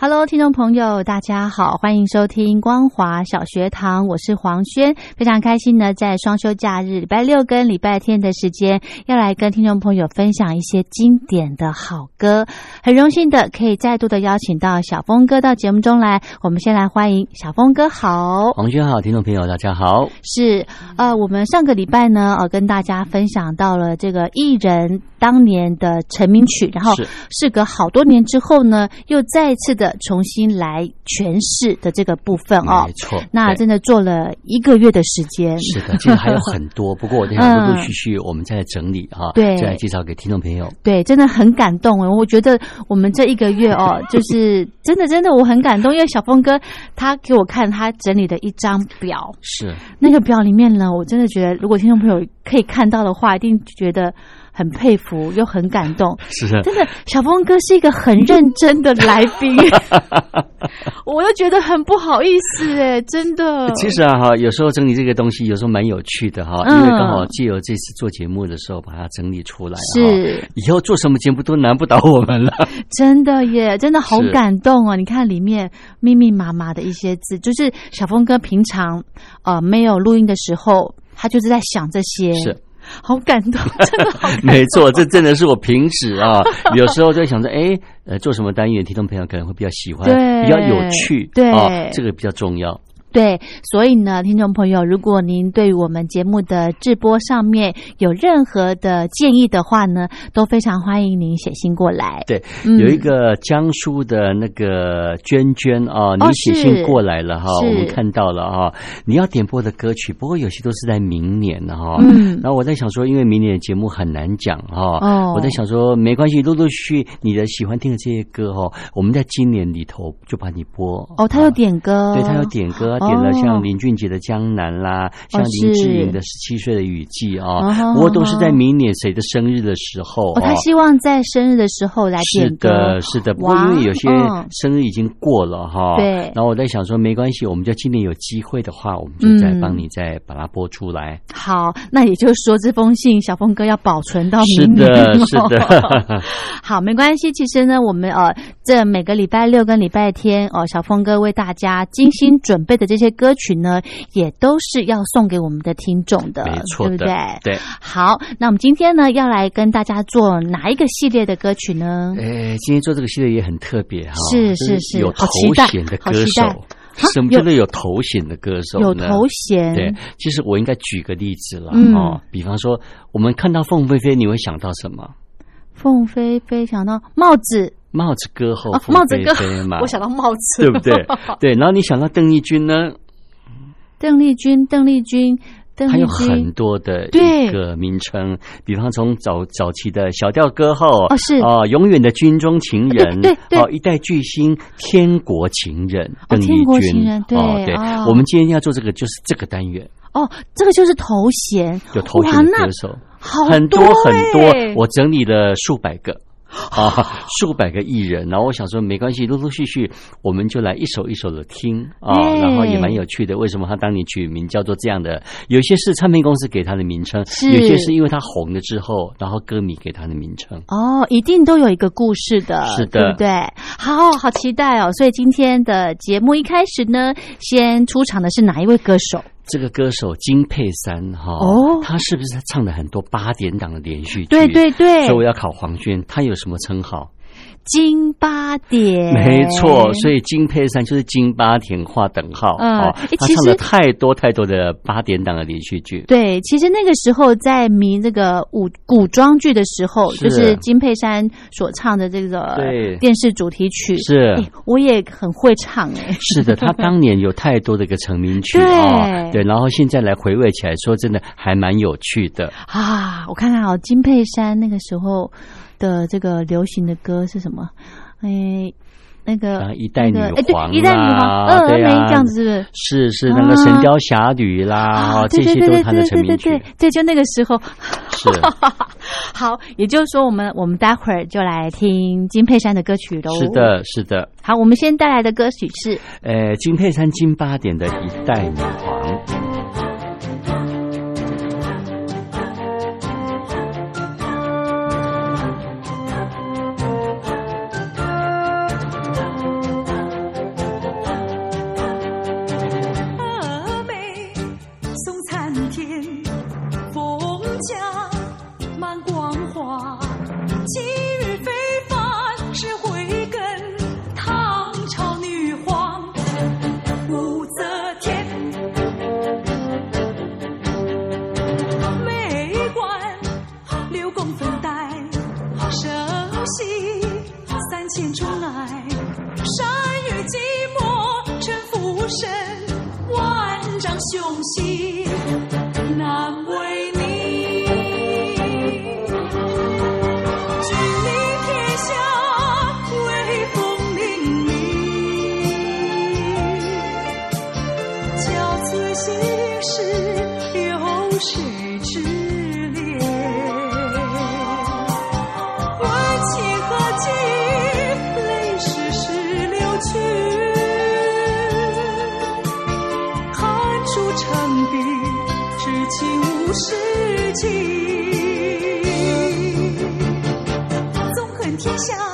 Hello，听众朋友，大家好，欢迎收听光华小学堂，我是黄轩，非常开心呢，在双休假日，礼拜六跟礼拜天的时间，要来跟听众朋友分享一些经典的好歌，很荣幸的可以再度的邀请到小峰哥到节目中来，我们先来欢迎小峰哥，好，黄轩好，听众朋友大家好，是呃，我们上个礼拜呢，呃，跟大家分享到了这个艺人当年的成名曲，然后事隔好多年之后呢，又再次的。重新来诠释的这个部分哦，没错，那真的做了一个月的时间。是的，其实还有很多，不过我想陆陆续续我们再来整理哈，对，再来介绍给听众朋友。对，真的很感动哦，我觉得我们这一个月哦，就是真的真的我很感动，因为小峰哥他给我看他整理的一张表，是。那个表里面呢，我真的觉得如果听众朋友可以看到的话，一定觉得。很佩服又很感动，是真的。小峰哥是一个很认真的来宾，我又觉得很不好意思哎，真的。其实啊哈，有时候整理这个东西有时候蛮有趣的哈，因为刚好借由这次做节目的时候把它整理出来，是以后做什么节目都难不倒我们了。真的耶，真的好感动哦！你看里面密密麻麻的一些字，就是小峰哥平常呃没有录音的时候，他就是在想这些。是。好感动，真的好。没错，这真的是我平时啊，有时候在想着，哎，呃，做什么单元，听众朋友可能会比较喜欢，比较有趣，对，这个比较重要。对，所以呢，听众朋友，如果您对我们节目的直播上面有任何的建议的话呢，都非常欢迎您写信过来。对，有一个江苏的那个娟娟啊，你写信过来了哈，我们看到了哈，你要点播的歌曲，不过有些都是在明年的哈。嗯，然后我在想说，因为明年的节目很难讲哈，哦，我在想说，没关系，陆陆续续你的喜欢听的这些歌哈，我们在今年里头就把你播。哦，他有点歌，对他有点歌。点了像林俊杰的《江南》啦，像林志颖的《十七岁的雨季》啊，不过都是在明年谁的生日的时候。他希望在生日的时候来点歌。是的，是的。不过因为有些生日已经过了哈，对。然后我在想说，没关系，我们就今年有机会的话，我们就再帮你再把它播出来。好，那也就是说，这封信小峰哥要保存到明年。是的，是的。好，没关系。其实呢，我们呃，这每个礼拜六跟礼拜天哦，小峰哥为大家精心准备的。这些歌曲呢，也都是要送给我们的听众的，没错，对不对？对。好，那我们今天呢，要来跟大家做哪一个系列的歌曲呢？诶，今天做这个系列也很特别哈，是是是，有头衔的歌手，什么叫做有头衔的歌手？有头衔。对，其实我应该举个例子了哦，比方说，我们看到凤飞飞，你会想到什么？凤飞飞想到帽子。帽子歌后，帽子歌嘛，我想到帽子，对不对？对，然后你想到邓丽君呢？邓丽君，邓丽君，邓丽君，还有很多的一个名称，比方从早早期的小调歌后，哦是。啊，永远的军中情人，对对，哦，一代巨星，天国情人，邓丽君，对对，我们今天要做这个就是这个单元，哦，这个就是头衔，有头衔的歌手，很多很多，我整理了数百个。啊，数百个艺人，然后我想说没关系，陆陆续续我们就来一首一首的听啊，然后也蛮有趣的。为什么他当年取名叫做这样的？有些是唱片公司给他的名称，有些是因为他红了之后，然后歌迷给他的名称。哦，一定都有一个故事的，是的，对不对？好好期待哦！所以今天的节目一开始呢，先出场的是哪一位歌手？这个歌手金佩珊哈，哦，他是不是唱了很多八点档的连续剧？对对对，所以我要考黄轩，他有什么称号？金八点，没错，所以金佩珊就是金八点画等号哦。他唱了太多太多的八点档的连续剧。对，其实那个时候在迷这个武古装剧的时候，就是金佩珊所唱的这个电视主题曲，是，我也很会唱哎。是的，他当年有太多的一个成名曲啊，对，然后现在来回味起来，说真的还蛮有趣的啊。我看看哦，金佩珊那个时候。的这个流行的歌是什么？哎，那个一代女皇，一代女皇，峨眉这样子是不是？是是那个《神雕侠侣》啦，这些都是他的成名曲。对，就那个时候是 好，也就是说，我们我们待会儿就来听金佩珊的歌曲喽。是的，是的。好，我们先带来的歌曲是呃金佩珊金八点的一代女皇。无情无世情，纵横天下。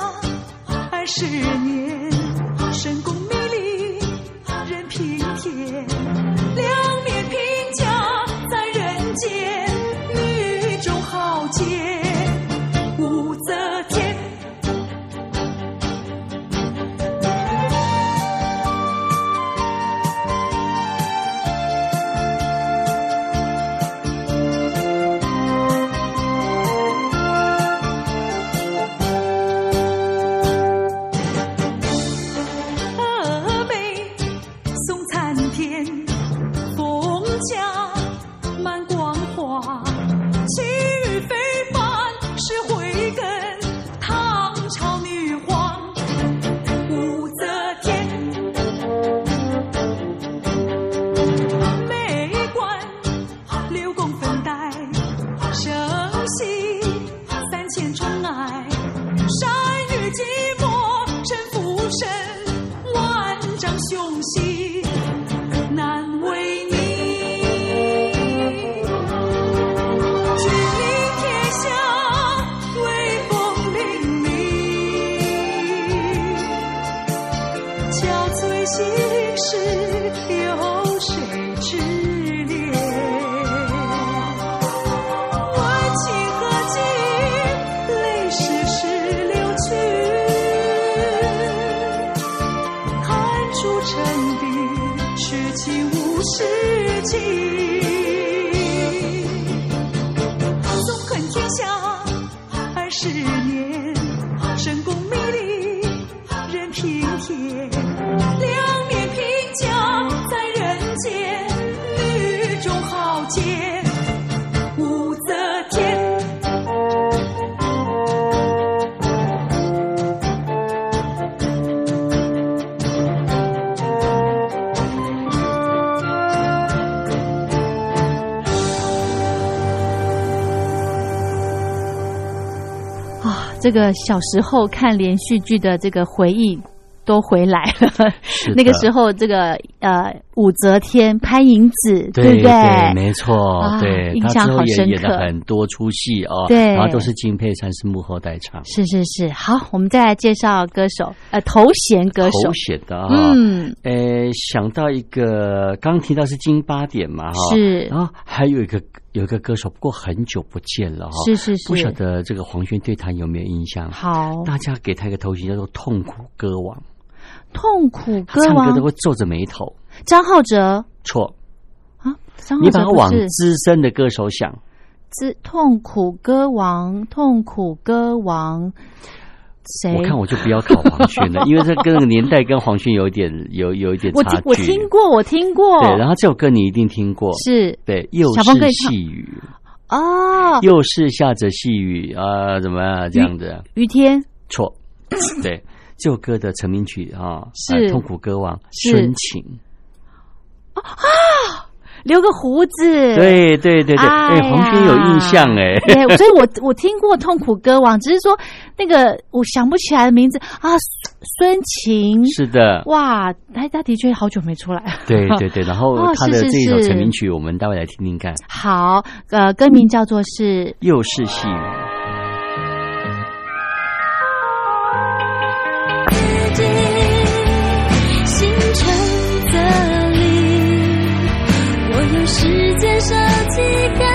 这个小时候看连续剧的这个回忆都回来了。那个时候，这个呃武则天、潘迎紫，对不对？没错，对，印象好深刻，演了很多出戏哦，对，然后都是金佩珊是幕后代唱，是是是。好，我们再来介绍歌手，呃，头衔歌手，头衔的啊，嗯，呃，想到一个，刚提到是金八点嘛，哈，是，然后还有一个有一个歌手，不过很久不见了哈，是是是，不晓得这个黄轩对他有没有印象？好，大家给他一个头衔叫做“痛苦歌王”。痛苦歌王，唱歌都会皱着眉头。张浩哲错啊，你把它往资深的歌手想。资痛苦歌王，痛苦歌王，谁？我看我就不要考黄轩了，因为这跟那个年代跟黄轩有点有有一点差距。我我听过，我听过。对，然后这首歌你一定听过，是对，又是细雨哦，又是下着细雨啊，怎么样这样子？雨天错，对。这首歌的成名曲啊，是。痛苦歌王孙晴。啊，留个胡子，对对对对，哎，黄轩有印象哎，对，所以我我听过痛苦歌王，只是说那个我想不起来的名字。啊，孙晴。是的，哇，他他的确好久没出来，对对对，然后他的这首成名曲，我们待会来听听看，好，呃，歌名叫做是又是细雨。手机。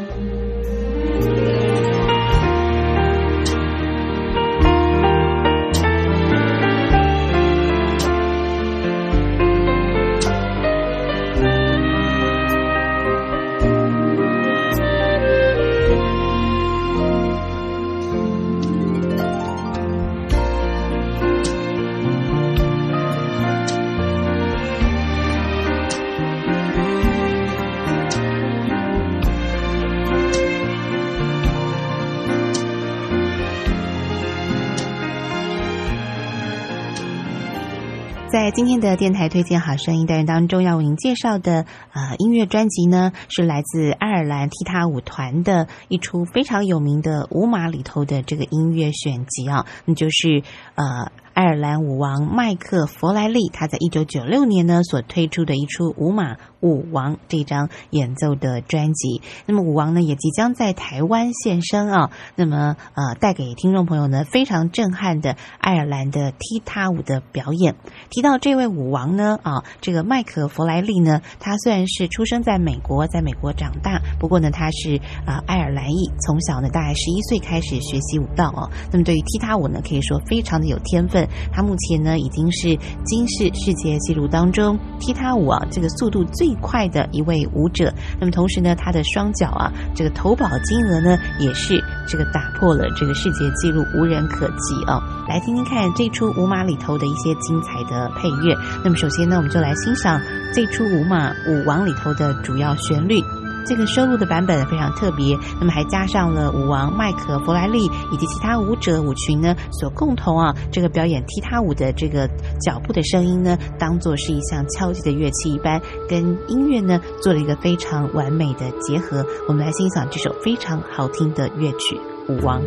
今天的电台推荐好声音单元当中，要为您介绍的呃音乐专辑呢，是来自爱尔兰踢踏舞团的一出非常有名的舞马里头的这个音乐选集啊，那就是呃。爱尔兰舞王麦克弗莱利，他在一九九六年呢所推出的一出《舞马舞王》这张演奏的专辑。那么舞王呢也即将在台湾现身啊，那么呃带给听众朋友呢非常震撼的爱尔兰的踢踏舞的表演。提到这位舞王呢啊，这个麦克弗莱利呢，他虽然是出生在美国，在美国长大，不过呢他是啊爱尔兰裔，从小呢大概十一岁开始学习舞蹈哦。那么对于踢踏舞呢，可以说非常的有天分。他目前呢已经是今世世界纪录当中踢踏舞啊这个速度最最快的一位舞者。那么同时呢，他的双脚啊这个投保金额呢也是这个打破了这个世界纪录，无人可及啊！来听听看这出舞马里头的一些精彩的配乐。那么首先呢，我们就来欣赏这出舞马舞王里头的主要旋律。这个收录的版本非常特别，那么还加上了舞王麦克弗莱利以及其他舞者舞群呢所共同啊这个表演踢踏舞的这个脚步的声音呢，当做是一项敲击的乐器一般，跟音乐呢做了一个非常完美的结合。我们来欣赏这首非常好听的乐曲《舞王》。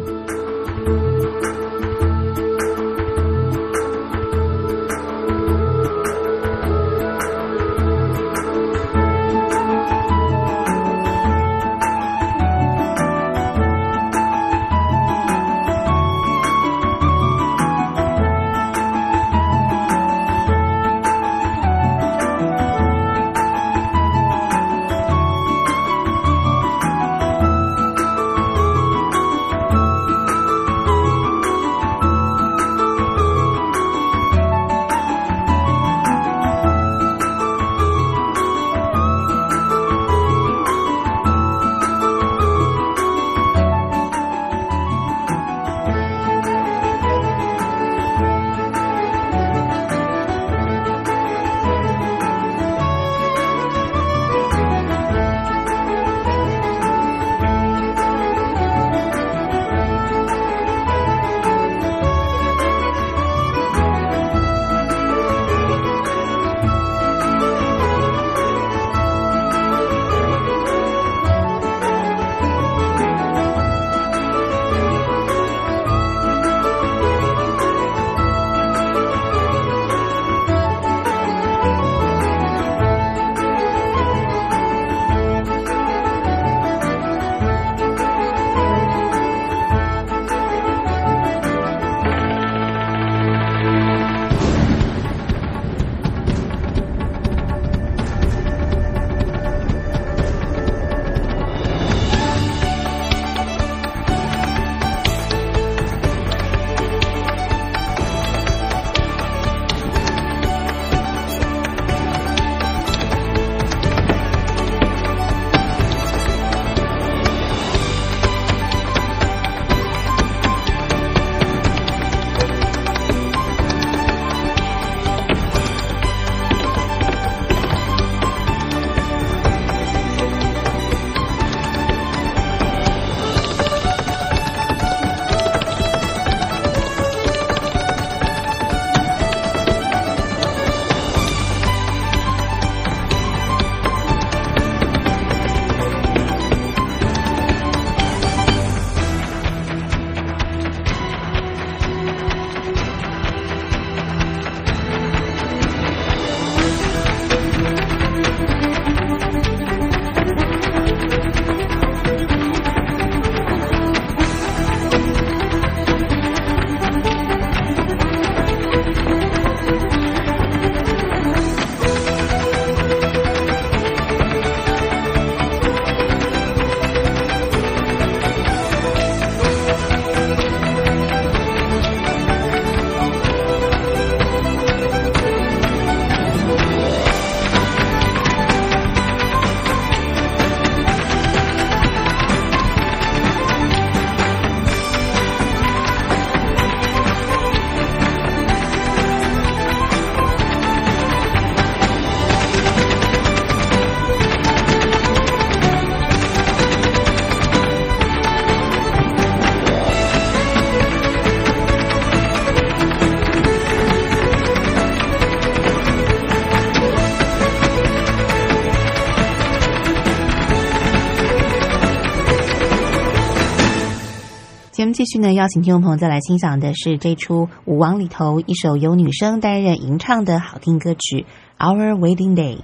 继续呢，邀请听众朋友再来欣赏的是这出《舞王》里头一首由女生担任吟唱的好听歌曲《Our Wedding Day》。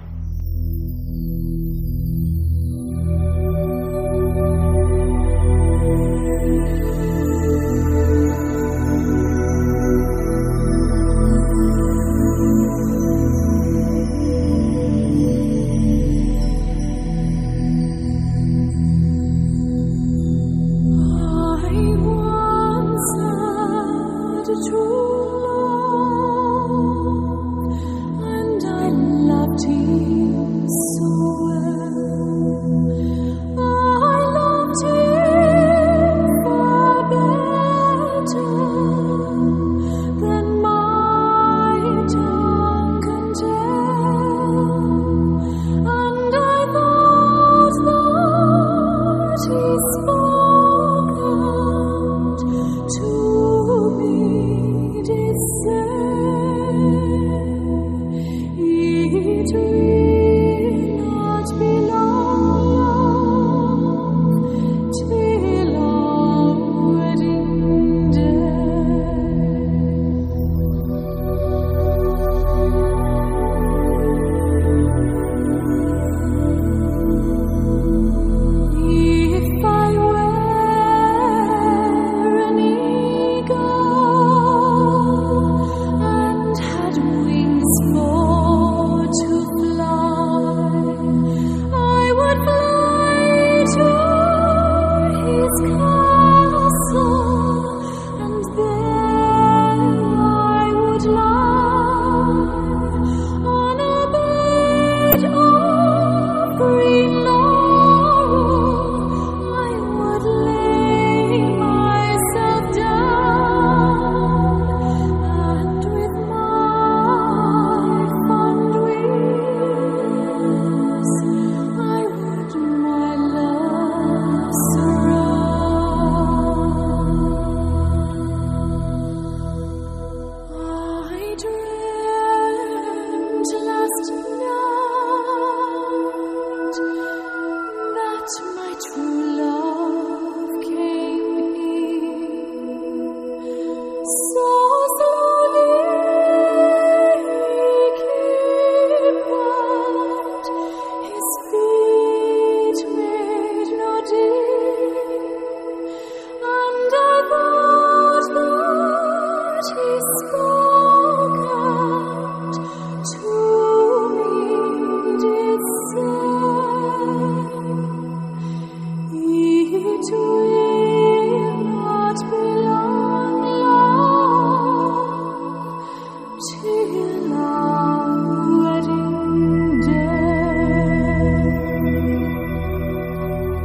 주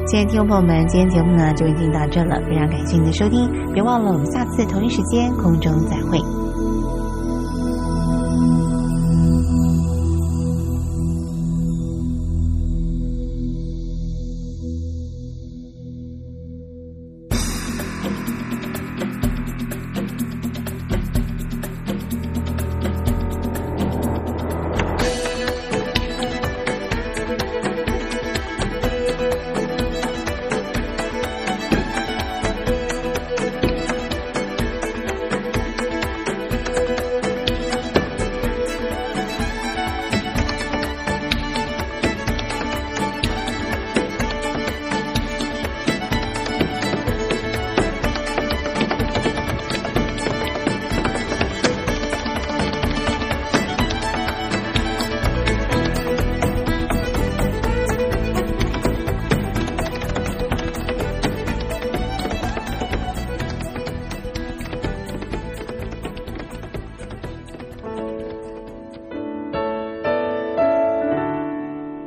亲爱的听众朋友们，今天节目呢就已经到这了，非常感谢您的收听，别忘了我们下次同一时间空中再会。